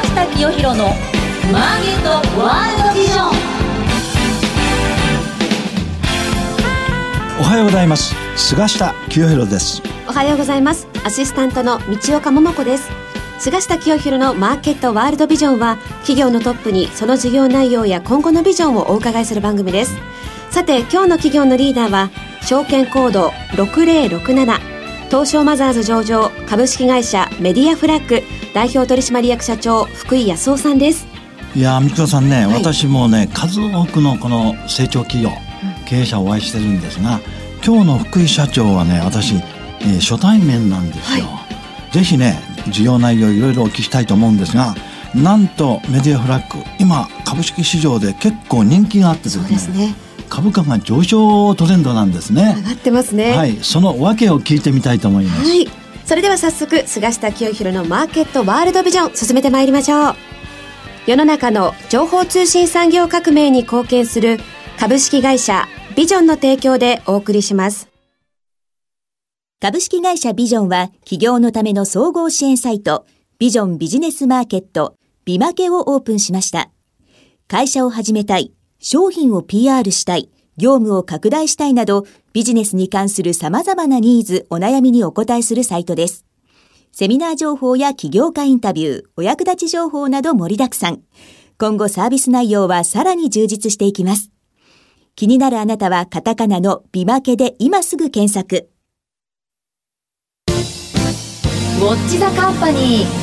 下清弘のマーケットワールドビジョン。おはようございます。菅下清弘です。おはようございます。アシスタントの道岡桃子です。菅下清弘のマーケットワールドビジョンは企業のトップにその事業内容や今後のビジョンをお伺いする番組です。さて今日の企業のリーダーは証券コード6067東証マザーズ上場株式会社メディアフラッグ代表取締役社長福井康夫さんです。いや三倉さんね、はい、私もね数多くのこの成長企業、経営者をお会いしてるんですが今日の福井社長はね私、えー、初対面なんですよ、はい、ぜひね事業内容いろいろお聞きしたいと思うんですがなんとメディアフラッグ今株式市場で結構人気があってですね株価が上昇トレンドなんですね。上がってますね。はい。その訳を聞いてみたいと思います、はい、それでは早速菅下清弘のマーケットワールドビジョン進めてまいりましょう。世の中の情報通信産業革命に貢献する株式会社ビジョンの提供でお送りします。株式会社ビジョンは企業のための総合支援サイトビジョンビジネスマーケットビマケをオープンしました。会社を始めたい商品を PR したい、業務を拡大したいなど、ビジネスに関する様々なニーズ、お悩みにお答えするサイトです。セミナー情報や起業家インタビュー、お役立ち情報など盛りだくさん。今後サービス内容はさらに充実していきます。気になるあなたはカタカナのビマケで今すぐ検索。ウォッチザカンパニー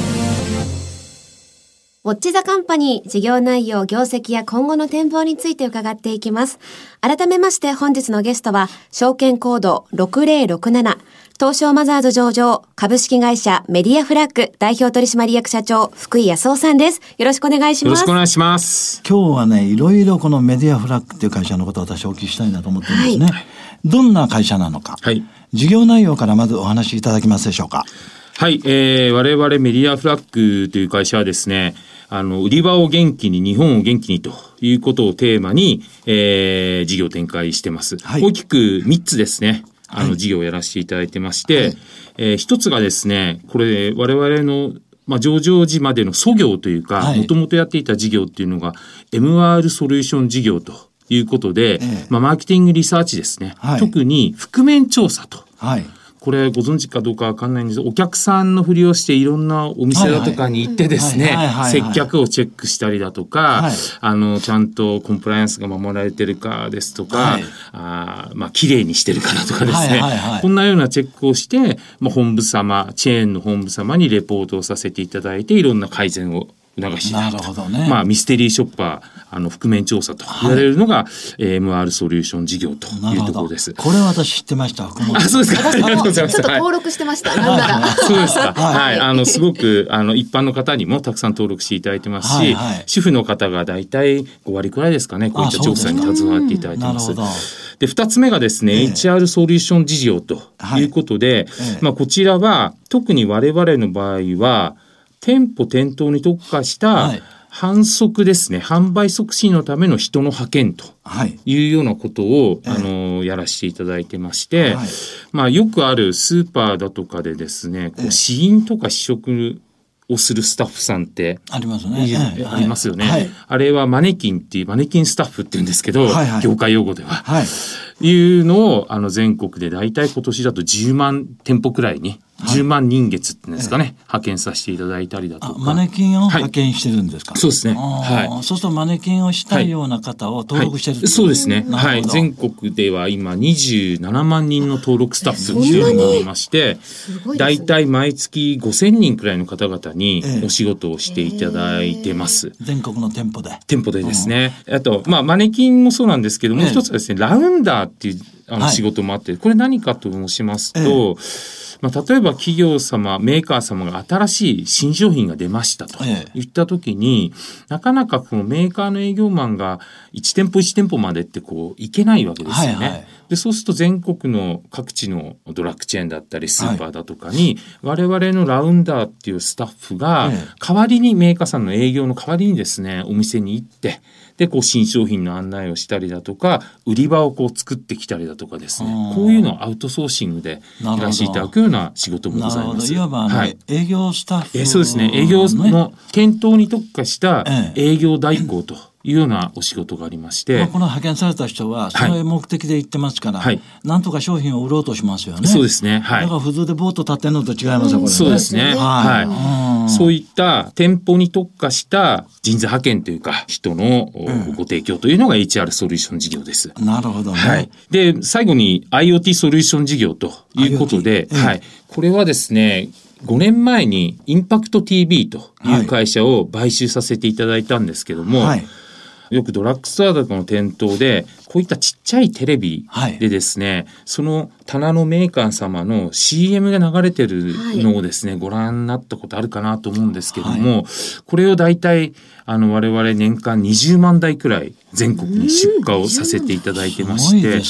ウォッチザカンパニー事業内容、業績や今後の展望について伺っていきます。改めまして本日のゲストは、証券コード6067、東証マザーズ上場、株式会社メディアフラッグ代表取締役社長、福井康夫さんです。よろしくお願いします。よろしくお願いします。今日はね、いろいろこのメディアフラッグっていう会社のことを私お聞きしたいなと思ってるんですね。はい、どんな会社なのか、はい、事業内容からまずお話しいただけますでしょうか。はい、えー、我々メディアフラッグという会社はですね、あの、売り場を元気に、日本を元気にということをテーマに、えー、事業展開してます。はい、大きく3つですね。あの、事業をやらせていただいてまして、はい、えー、一つがですね、これ、我々のまあ、上場時までの祖業というか、もともとやっていた事業っていうのが、MR ソリューション事業ということで、ええ、まあ、マーケティングリサーチですね。はい、特に覆面調査と。はいこれご存知かどうかわかんないんです。お客さんのふりをしていろんなお店だとかに行ってですね、接客をチェックしたりだとか、はい、あの、ちゃんとコンプライアンスが守られてるかですとか、はい、あまあ、綺麗にしてるかなとかですね、こんなようなチェックをして、まあ、本部様、チェーンの本部様にレポートをさせていただいて、いろんな改善を促しなるほどね。まあ、ミステリーショッパー、あの、覆面調査と言われるのが、はい、MR ソリューション事業というところです。これは私知ってました。あ、そうですか。ありがとうございます。ちょっと登録してました。なんなら。そうですか。はい。あの、すごく、あの、一般の方にもたくさん登録していただいてますし、主婦の方が大体5割くらいですかね、こういった調査に携わっていただいてます。で、二つ目がですね、HR ソリューション事業ということで、まあ、こちらは、特に我々の場合は、店舗店頭に特化した、はい。販促ですね。販売促進のための人の派遣とい。うようなことを、はい、あのやらせていただいてまして、はい、まあ、よくあるスーパーだとかでですねこう試飲とか試食をするスタッフさんってありますね。ありますよね、はい、あれはマネキンっていうマネキンスタッフって言うんですけど、はいはい、業界用語では。はい、いうのをあの全国で大体今年だと10万店舗くらいに10万人月っていうんですかね、派遣させていただいたりだとか。マネキンを派遣してるんですか、そうですね。はい。そうするとマネキンをしたいような方を登録してる、そうですね。はい。全国では今27万人の登録スタッフっていうのがありまして、大体毎月5000人くらいの方々にお仕事をしていただいてます。全国の店舗で。店舗でですね。あと、まあ、マネキンもそうなんですけども、う一つはですね、ラウンダーっていうあの仕事もあって、これ何かと申しますと、まあ、例えば企業様、メーカー様が新しい新商品が出ましたと言った時に、なかなかこのメーカーの営業マンが1店舗1店舗までってこういけないわけですよね。はいはい、でそうすると全国の各地のドラッグチェーンだったりスーパーだとかに、我々のラウンダーっていうスタッフが代わりにメーカーさんの営業の代わりにですねお店に行ってでこう新商品の案内をしたりだとか売り場をこう作ってきたりだとかですねこういうのをアウトソーシングでやらせていただくよううな仕事もございます。いわば、はい、営業スタッフ、えそうですね。営業の店頭に特化した営業代行と。いうようなお仕事がありまして、まあ、この派遣された人はその目的で行ってますから、はい、なんとか商品を売ろうとしますよね。そうですね。はい。だから普通でボート立ってんのと違いますよ、これ、ね、そうですね。はい。はい、そういった店舗に特化した人材派遣というか人のご提供というのが HR ソリューション事業です。なるほどね。はい。で、最後に IoT ソリューション事業ということで、はい。これはですね、5年前にインパクト TV という会社を買収させていただいたんですけども、はいよくドラッグストアとかの店頭で、こういったちっちゃいテレビでですね、はい、その棚のメーカー様の CM が流れてるのをですね、はい、ご覧になったことあるかなと思うんですけども、はい、これを大体、あの、我々年間20万台くらい全国に出荷をさせていただいてまして、ね、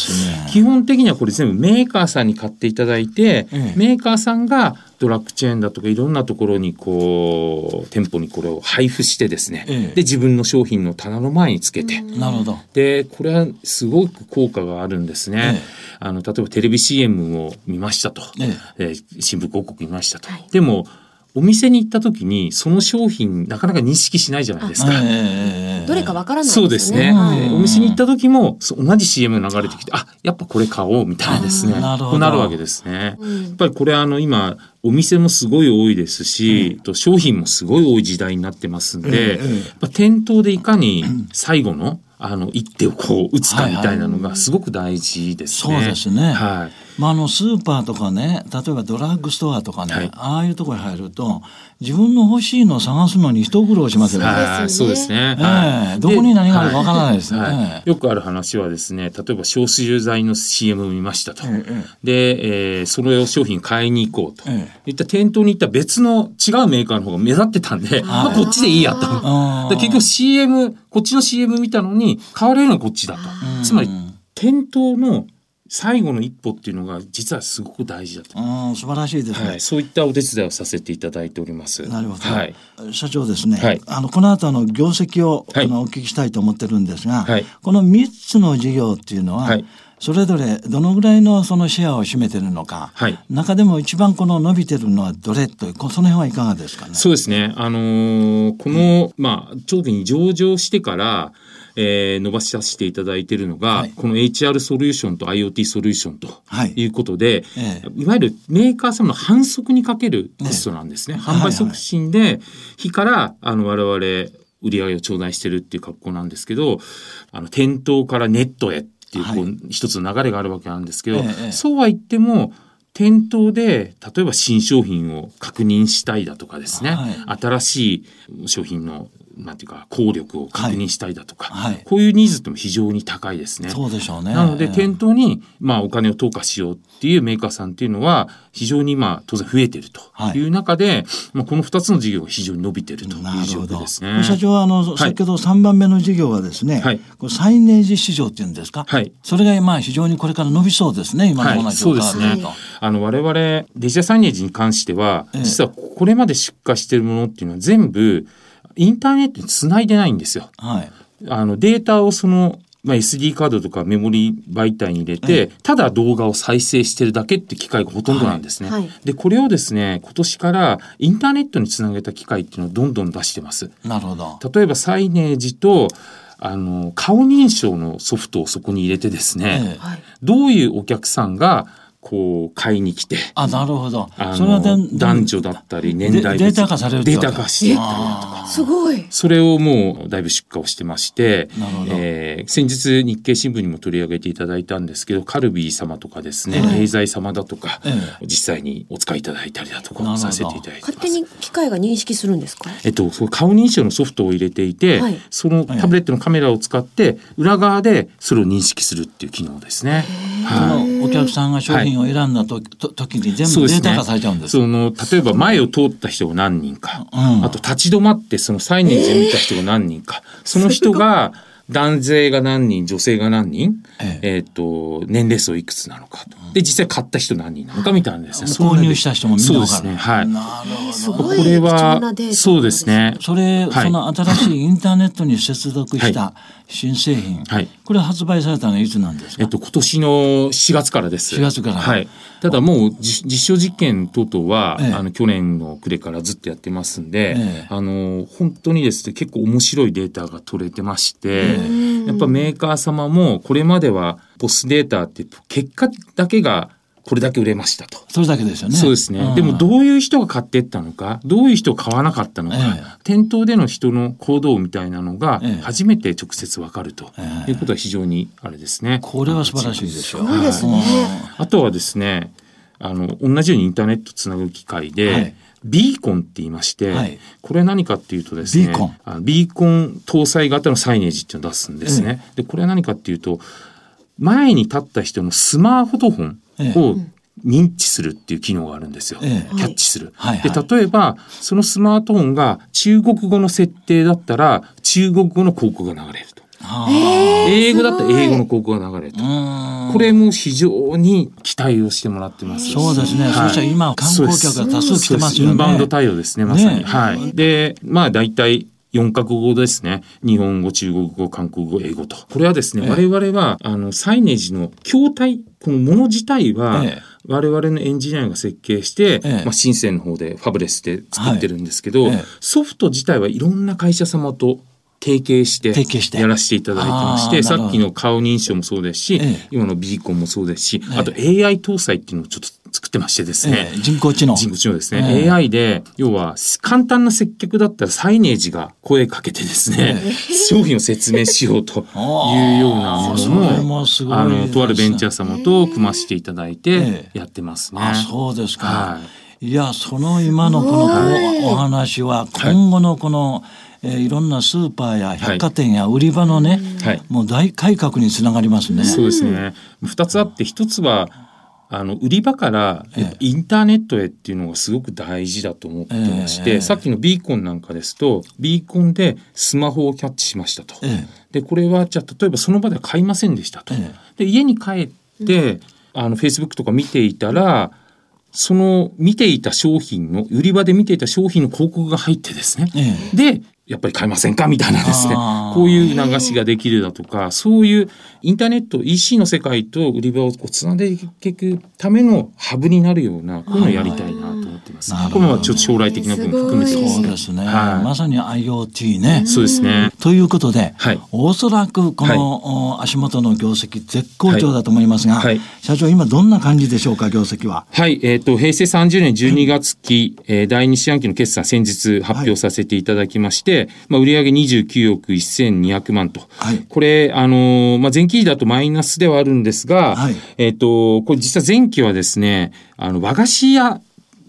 基本的にはこれ全部メーカーさんに買っていただいて、ええ、メーカーさんがドラッグチェーンだとかいろんなところにこう店舗にこれを配布してですね、ええ、で自分の商品の棚の前につけて、なるほど。でこれはすごく効果があるんですね。え、あの例えばテレビ CM を見ましたと、ええ新聞広告見ましたと、はい、でもお店に行った時にその商品なかなか認識しないじゃないですか。どれかわからない、ね、そうですね。お店に行った時も同じ CM 流れてきて、あ、やっぱこれ買おうみたいなですね。なるほど。なるわけですね。うん、やっぱりこれあの今お店もすごい多いですし、うん、と商品もすごい多い時代になってますんで、うん、店頭でいかに最後のあの一手をこう打つかみたいなのがすごく大事ですね。はいはい、そうですね。はい。まあ、あのスーパーとかね例えばドラッグストアとかね、はい、ああいうところに入ると自分の欲しいのを探すのに一苦労しますよね。そうですね。えー、どこに何があるかわからないですね、はい。はい、よくある話はですね例えば消臭剤の CM を見ましたと。えー、で、えー、それを商品買いに行こうと、えー、いった店頭に行った別の違うメーカーの方が目立ってたんで、まあ、こっちでいいやと。で結局 CM こっちの CM 見たのに買われるのはこっちだと。つまり店頭の最後の一歩っていうのが実はすごく大事だと。うん、素晴らしいですね、はい、そういったお手伝いをさせていただいております。なるほど。はい、社長ですね。はい、あのこの後の業績を、はい、あのお聞きしたいと思ってるんですが、はい、この三つの事業っていうのは。はいそれぞれどのぐらいのそのシェアを占めてるのか、はい、中でも一番この伸びてるのはどれとその辺はいかがですかね？そうですね。あのー、この、うん、まあ、特に上場してから、えー、伸ばしさせていただいているのが、はい、この HR ソリューションと IoT ソリューションとい。うことで、はい、いわゆるメーカー様の反則にかけるテストなんですね。ね販売促進で、日からあの我々売り上げを頂戴してるっていう格好なんですけど、あの店頭からネットへっていう、こう、一つの流れがあるわけなんですけど、そうは言っても、店頭で例えば新商品を確認したいだとかですね、はい、新しい商品のなんていうか効力を確認したいだとか、はい、こういうニーズっても非常に高いですね。そうでしょうね。なので店頭にまあお金を投下しようっていうメーカーさんっていうのは非常にまあ当然増えてると。い。う中で、はい、まあこの2つの事業が非常に伸びてるという状況ですね。社長はあの、先ほど3番目の事業はですね、はい、サイネージ市場っていうんですか、はい、それがまあ非常にこれから伸びそうですね今のような状況そうですね。あの我々デジタルサイネージに関しては、実はこれまで出荷しているものっていうのは全部インターネットにつないでないんですよ。はい、あのデータをそのまあ、SD カードとかメモリ媒体に入れて、ただ動画を再生してるだけって機械がほとんどなんですね。はいはい、で、これをですね、今年からインターネットにつなげた機械っていうのをどんどん出してます。なるほど。例えばサイネージと、あの、顔認証のソフトをそこに入れてですね、ええ、どういうお客さんがこう買いに来て。あなるほど。それは男女だったり年代データ化されるデータ化していったりだとか。すごい。それをもうだいぶ出荷をしてましてえー、先日日経新聞にも取り上げていただいたんですけどカルビー様とかですねエーザイ様だとか、ええ、実際にお使いいただいたりだとかさせていただいて勝手に機械が認識するんですか？えっと顔認証のソフトを入れていて、はい、そのタブレットのカメラを使って裏側でそれを認識するっていう機能ですね。はい、お客さんが商品を選んだ時、はい時に全部データ化されちゃうんです。その例えば前を通った人が何人か、うん、あと立ち止まってそのサイネージを見た人が何人か、その人が男性が何人、女性が何人、ええ。えー、と、年齢層いくつなのかと。で、実際買った人何人なのかみたいなですね。購入した人もみんなそうですね。はい。なるほど。これは、そうですね。それ、はい、その新しいインターネットに接続した新製品、はい。これ発売されたのはいつなんですか、えっと、今年の4月からです。4月から。はい。ただもうじ実証実験等々は、ええ。あの、去年の暮れからずっとやってますんで、ええ。あの、本当にですね、結構面白いデータが取れてまして、やっぱメーカー様もこれまではポスデータって結果だけがこれだけ売れましたと。それだけですよね。そうですね。でもどういう人が買ってったのか、どういう人が買わなかったのか、ええ店頭での人の行動みたいなのがええ初めて直接わかるとええいうことは非常にあれですね。これは素晴らしいですよ。そうですね。あとはですね、あの、同じようにインターネットつなぐ機械で、はいビーコンって言いまして、はいこれ何かっていうとですね、ビーコン？あのビーコン搭載型のサイネージっていうのを出すんですね。で、これは何かっていうと、前に立った人のスマートフォンを認知するっていう機能があるんですよ。ええキャッチする。はいはいで、例えば、そのスマートフォンが中国語の設定だったら、中国語の広告が流れると。あ英語だったら英語の広告が流れると。これも非常に期待をしてもらってます。そうですね。はいそしたら今観光客が多数来てますよね。インバウンド対応ですね、まさに。ねはい。で、まあ大体、4カ国語ですね。日本語、中国語、韓国語、英語と。これはですね、ええ。我々は、あの、サイネージの筐体、このもの自体は、ええ。我々のエンジニアが設計して、ええ。まあ、深センの方でファブレスで作ってるんですけど、はい。ええ。ソフト自体はいろんな会社様と提携してやらせていただいてまして、さっきの顔認証もそうですし、ええ。今のビーコンもそうですし、ええ。あと AI 搭載っていうのをちょっと作ってましてですね、ええ人工知能。人工知能ですね、ええ AI で要は簡単な接客だったらサイネージが声かけてですね、商品を説明しようというようなものももすごいあのとあるベンチャー様と組ませていただいてええやってますね。あ、そうですか。、はいや、その今のこのおお話は、今後のこの、えーいろんなスーパーや百貨店や売り場のね、はいもう大改革につながりますね。そうですね。二つあって、一つは、あの、売り場から、インターネットへっていうのがすごく大事だと思ってまして、ええさっきのビーコンなんかですと、ビーコンでスマホをキャッチしましたと。えで、これは、じゃあ、例えばその場では買いませんでしたと。えで、家に帰って、あの、Facebook とか見ていたら、その見ていた商品の、売り場で見ていた商品の広告が入ってですね。ええで、やっぱり買いませんか？みたいなですね。こういう流しができるだとか、そういうインターネット、EC の世界と売り場をこうつなでいくためのハブになるような、こういうのをやりたいなと思ってます。なるほどこれはちょっと将来的な部分も含めてえですね。そうですね。はいまさに IoT ね。そうですね。ということで、はいおそらくこの、お足元の業績絶好調だと思いますが、はいはい社長今どんな感じでしょうか業績は？はい、えっ、と、平成30年12月期、えー第2四半期の決算先日発表させていただきまして、まあ、売上29億1200万と。はいこれ、あのーまあ、前期比だとマイナスではあるんですが、はいえっ、と、これ実は前期はですね、あの、和菓子屋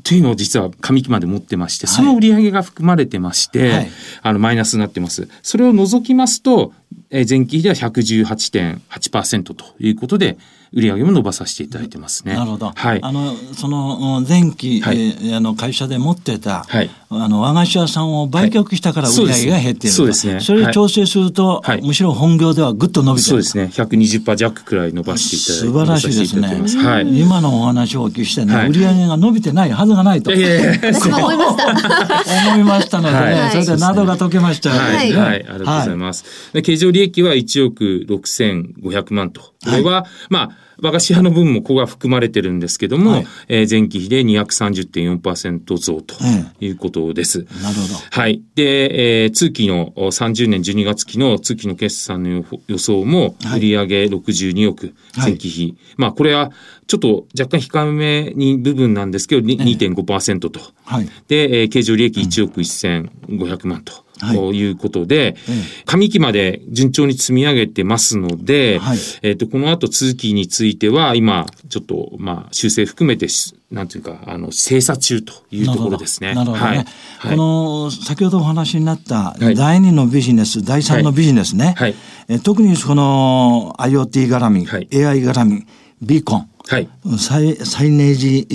というのを実は上期まで持ってまして、その売上が含まれてまして、はいあの、マイナスになってます。それを除きますと、えー前期比では118.8%ということで、売上も伸ばさせていただいてますね。なるほど。はい。あの、その、うん前期、はいえーあの、会社で持ってた、はいあの、和菓子屋さんを売却したから売り上げが減っていると。そうですねそれを調整すると、はいむしろ本業ではぐっと伸びてる。そうですね。120%弱くらい伸ばしていただいて。素晴らしいですねはい。今のお話をお聞きしてね、はい売り上げが伸びてないはずがないと。いやいやいや私も思いました。思いましたのでね、はいそれで謎が解けましたよね。はい、ははいい、ありがとうございます。で経常利益は1億6500万と。これは、まあ、和菓子屋の分もここが含まれてるんですけども、はいえー前期比で230.4%増とえいうことです。なるほど。はい。で、えー通期のお30年12月期の通期の決算の予予想も、はい売上62億、はい前期比。まあ、これはちょっと若干控えめに部分なんですけど、に2.5%と。はい。で、えー経常利益1億1500万と。はいということで、え上期まで順調に積み上げてますので、はいえっ、と、この後通期については、今、ちょっと、まあ、修正含めてし、なんていうか、あの、精査中というところですね。なるほどね。はい。はいこの先ほどお話になったはい第二のビジネス、第三のビジネスね。はいえ特にこの IoT 絡み、はい AI 絡み、ビーコン、はい。サイサイネージえ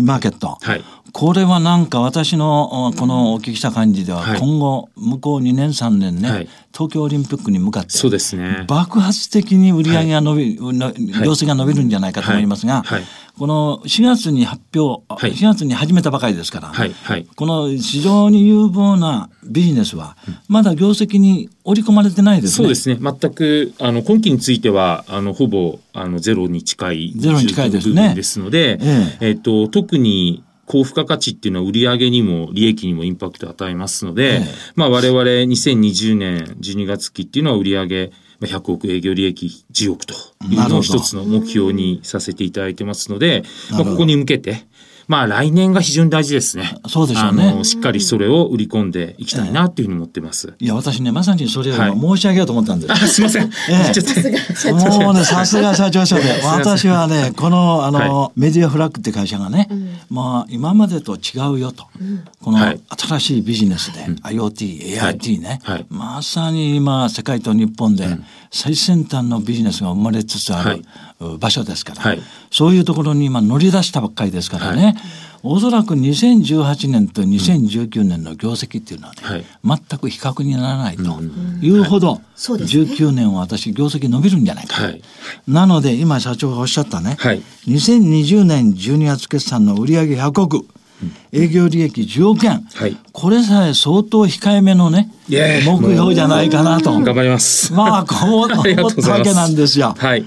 ーマーケット。はいこれはなんか私のこのお聞きした感じでは、はい今後向こう2年3年ね、はい東京オリンピックに向かってそうですね。爆発的に売り上げが伸び、の業績が伸びるんじゃないかと思いますが、はいはいこの4月に発表、はい4月に始めたばかりですから、はい、はい。この非常に有望なビジネスは、まだ業績に織り込まれてないですね。そうですね。全く、あの、今期については、あの、ほぼ、あの、ゼロに近い。ゼロに近いですねですので、ええっと、特に、高付加価値っていうのは売上にも利益にもインパクトを与えますので、ええ。まあ我々2020年12月期っていうのは売上まあ100億営業利益10億というのを一つの目標にさせていただいてますので、まあここに向けて、まあ来年が非常に大事ですね。そうですよね。あの、しっかりそれを売り込んでいきたいなっていうふうに思ってます。いや、私ね、まさにそれをはい。申し上げようと思ったんです。あ、すいません。ええ。ちょっともうね、さすが社長賞で。私はね、この、あの、はメディアフラッグって会社がね、まあ、今までと違うよと。このはい。新しいビジネスで、IoT、AIT ね、はい。まさに今、世界と日本で最先端のビジネスが生まれつつある、はい。場所ですから、はい。そういうところに今乗り出したばっかりですからね、おそらく2018年と2019年の業績っていうのはね、はい。全く比較にならないというほど、そうですね。19年は私業績伸びるんじゃないか、はい。なので今社長がおっしゃったね、はい。2020年12月決算の売上100億、営業利益10億円、はい。これさえ相当控えめのね目標じゃないかなと。頑張ります。まあこう 思ったわけなんですよ。はい。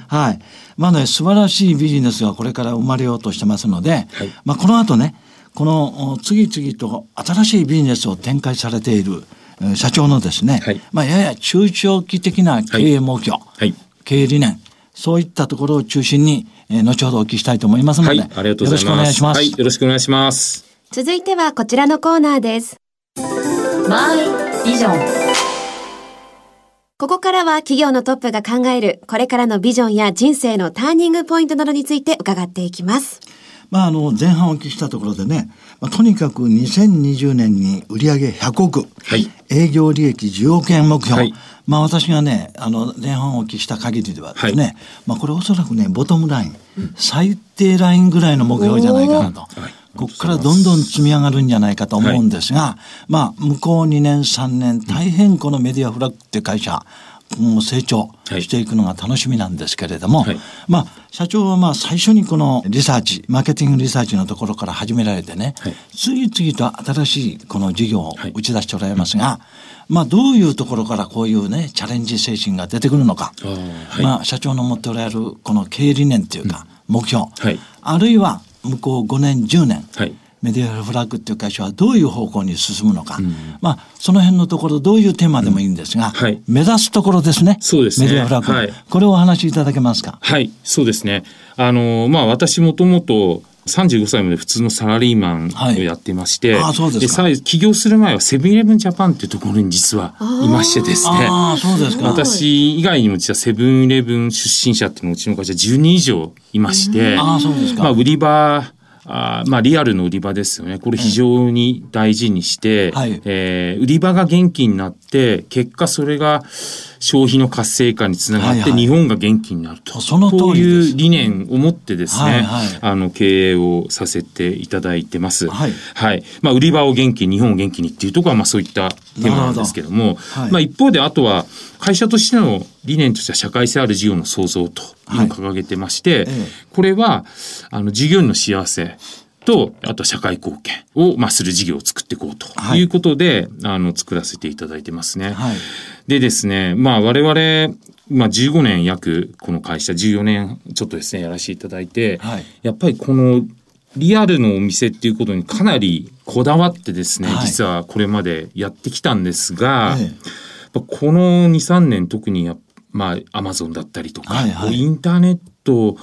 まあね素晴らしいビジネスがこれから生まれようとしてますので、はい。まあこの後ねこのお次々と新しいビジネスを展開されているえー社長のですね、はい。まあやや中長期的な経営目標、はい。経営理念そういったところを中心に、えー後ほどお聞きしたいと思いますので、はい。ありがとうございます。よろしくお願いします。はい。よろしくお願いします。続いてはこちらのコーナーです。マイビジョンここからは企業のトップが考えるこれからのビジョンや人生のターニングポイントなどについて伺っていきます。まあ、あの前半お聞きしたところでね、まあ、とにかく2020年に売上100億、はい。営業利益10億円目標、はい。まあ私がねあの前半お聞きした限りではですね、はい。まあこれおそらくねボトムライン、最低ラインぐらいの目標じゃないかなと。ここからどんどん積み上がるんじゃないかと思うんですが、まあ向こう2年3年大変このメディアフラッグって会社成長していくのが楽しみなんですけれども、はい。まあ社長はまあ最初にこのリサーチマーケティングリサーチのところから始められてね、はい。次々と新しいこの事業を打ち出しておられますが、まあどういうところからこういうねチャレンジ精神が出てくるのか、まあ社長の持っておられるこの経営理念というか目標、はい。あるいは向こう5年10年、はいメディアフラッグっていう会社はどういう方向に進むのか、まあその辺のところどういうテーマでもいいんですが、はい。目指すところですね。そうですね。メディアフラッグ、はい。これをお話しいただけますか？はい、そうですね。あの、まあ、私もともと35歳まで普通のサラリーマンをやってまして、はいあそうですか。さ起業する前はセブンイレブンジャパンっていうところに実はいましてですね。ああそうですか。私以外にも実はセブンイレブン出身者っていうのがうちの会社10人以上いまして、ああそうですか、まあ、売り場あーまあ、リアルの売り場ですよね。これ非常に大事にして、はい。えー売り場が元気になって、結果それが消費の活性化につながって、はいはい。日本が元気になると。その通りです。こういう理念を持ってですね、はいはい。あの、経営をさせていただいてます。はい。はい。まあ、売り場を元気に、日本を元気にっていうところは、まあ、そういったテーマなんですけども、はい。まあ、一方で、あとは、会社としての理念としては社会性ある事業の創造というのを掲げてまして、ええ。これは、あの、従業員の幸せと、あと社会貢献を、まあ、する事業を作っていこうとはい。いうことで、あの、作らせていただいてますね。はい。でですね、まあ、我々、まあ、15年約、この会社、14年ちょっとですね、やらせていただいて、はい。やっぱりこの、リアルのお店っていうことにかなりこだわってですね、はい。実はこれまでやってきたんですが、この2、3年特にまあ、アマゾンだったりとか、はいはい。インターネット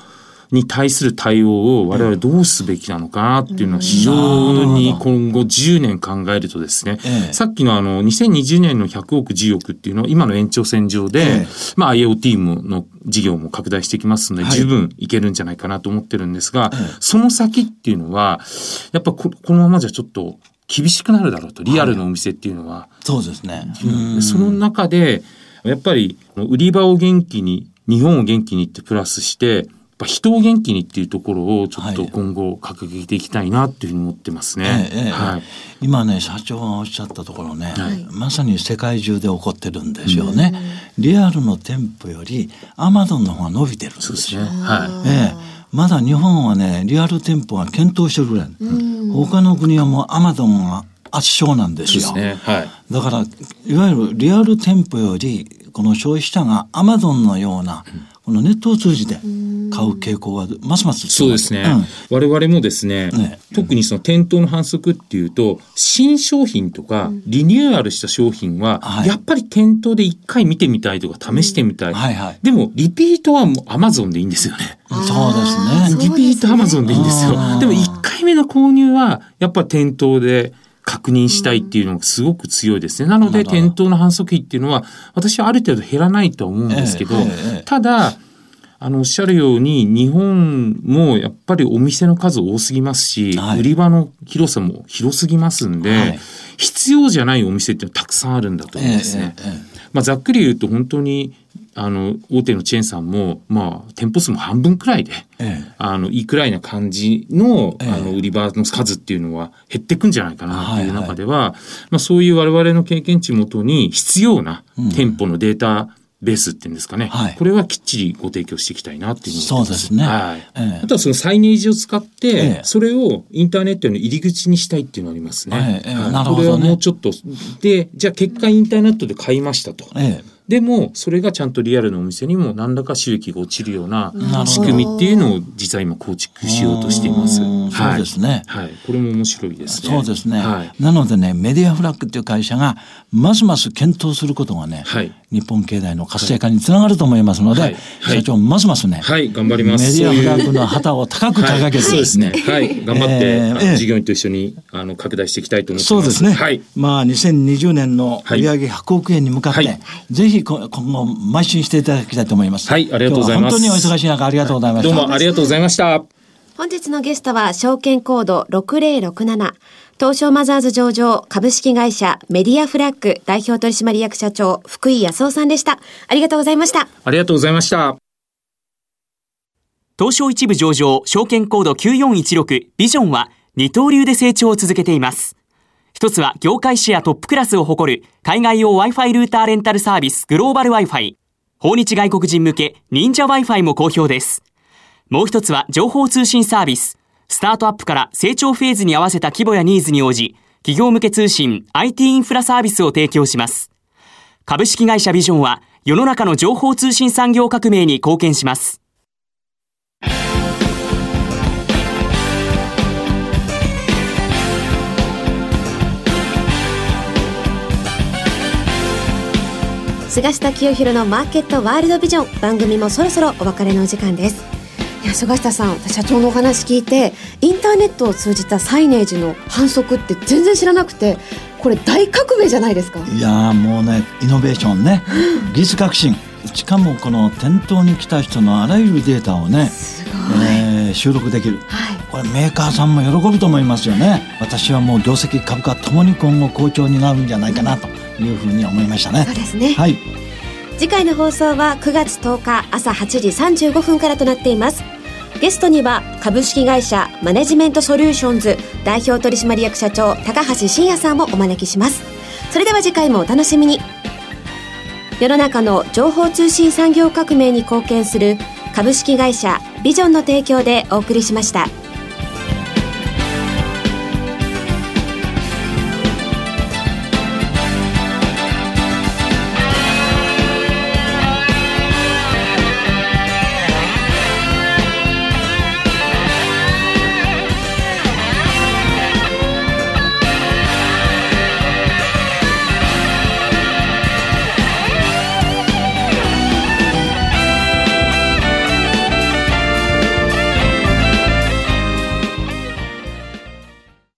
に対する対応を我々どうすべきなのかなっていうのは非常に今後10年考えるとですね、ええ。さっきのあの2020年の100億10億っていうのは今の延長線上で、ええ。まあ IoT もの事業も拡大してきますので、はい。十分いけるんじゃないかなと思ってるんですが、ええ。その先っていうのは、やっぱここのままじゃちょっと厳しくなるだろうと、リアルのお店っていうのは。そうですね。でその中で、やっぱり売り場を元気に、日本を元気にってプラスして、ぱ人を元気にっていうところをちょっと今後掲げていきたいなっていうふうに思ってますね。ええはい、今ね社長がおっしゃったところね、まさに世界中で起こってるんですよね。リアルの店舗よりアマゾンの方が伸びてるんですよ。ね。はええ。まだ日本はねリアル店舗が検討してるぐらい、他の国はもうアマゾンが圧勝なんですい。よ。ですね。はい。だからいわゆるリアル店舗よりこの消費者がアマゾンのようなこのネットを通じて買う傾向がますますそうですね、うん我々もですね、ね特にその店頭の反則っていうと、新商品とかリニューアルした商品は、はいやっぱり店頭で一回見てみたいとか試してみたい。はいはいでも、リピートはもうアマゾンでいいんですよね。そうですね。リピートアマゾンでいいんですよ。でも1回目の購入はやっぱ店頭で確認したいっていうのがすごく強いですね。なのでなるほど。店頭の反則費っていうのは私はある程度減らないとは思うんですけどただ、あの、おっしゃるように、日本もやっぱりお店の数多すぎますし、はい。売り場の広さも広すぎますんで、はい。必要じゃないお店っていうのはたくさんあるんだと思うんですね。まあ、ざっくり言うと本当に、あの、大手のチェーンさんも、まあ、店舗数も半分くらいで、ええ。あの、いいくらいな感じの、ええ。あの、売り場の数っていうのは減ってくんじゃないかなっていうはい。はい中では、まあ、そういう我々の経験値もとに必要な店舗のデータベースっていうんですかね。はい。これはきっちりご提供していきたいなっていう。そうですね。はい。ええ。あとはそのサイネージを使って、ええ。それをインターネットの入り口にしたいっていうのがありますね。ええ。ええ。はい。なるほどね。これはもうちょっと、で、じゃあ結果インターネットで買いましたと。ええでも、それがちゃんとリアルのお店にも何らか収益が落ちるような仕組みっていうのを実は今構築しようとしています。うんはいそうですねはい。これも面白いですね。そうですね、はい。なのでねメディアフラッグっていう会社がますます検討することがね、はい日本経済の活性化につながると思いますので、はいはい社長ますますね、はい、頑張ります。メディアフラッグの旗を高く掲げて、ですね。はい、頑張って、えーええ事業員と一緒にあの拡大していきたいと思ってます。そうですね。はい。まあ2020年の売上100億円に向かって、はいぜひこ今後邁進していただきたいと思います。はいありがとうございます本当にお忙しい中ありがとうございました。どうもありがとうございました。本日のゲストは証券コード6067東証マザーズ上場株式会社メディアフラッグ代表取締役社長福井康夫さんでした。ありがとうございました。ありがとうございました。東証一部上場証券コード9416ビジョンは二刀流で成長を続けています。一つは業界シェアトップクラスを誇る海外用 Wi-Fi ルーターレンタルサービスグローバル Wi-Fi。訪日外国人向け忍者 Wi-Fi も好評です。もう一つは情報通信サービス。スタートアップから成長フェーズに合わせた規模やニーズに応じ、企業向け通信 IT インフラサービスを提供します。株式会社ビジョンは世の中の情報通信産業革命に貢献します。菅下清弘のマーケットワールドビジョン番組もそろそろお別れのお時間ですいや菅下さん社長のお話聞いてインターネットを通じたサイネージの反則って全然知らなくてこれ大革命じゃないですか。いやーもうねイノベーションね。技術革新。しかもこの店頭に来た人のあらゆるデータをね、すごい、えー収録できる。はい。これメーカーさんも喜ぶと思いますよね。私はもう業績株価ともに今後好調になるんじゃないかなというふうに思いましたね。そうですね、はい。次回の放送は9月10日朝8時35分からとなっていますゲストには株式会社マネジメントソリューションズ代表取締役社長高橋真也さんをお招きしますそれでは次回もお楽しみに世の中の情報通信産業革命に貢献する株式会社ビジョンの提供でお送りしました。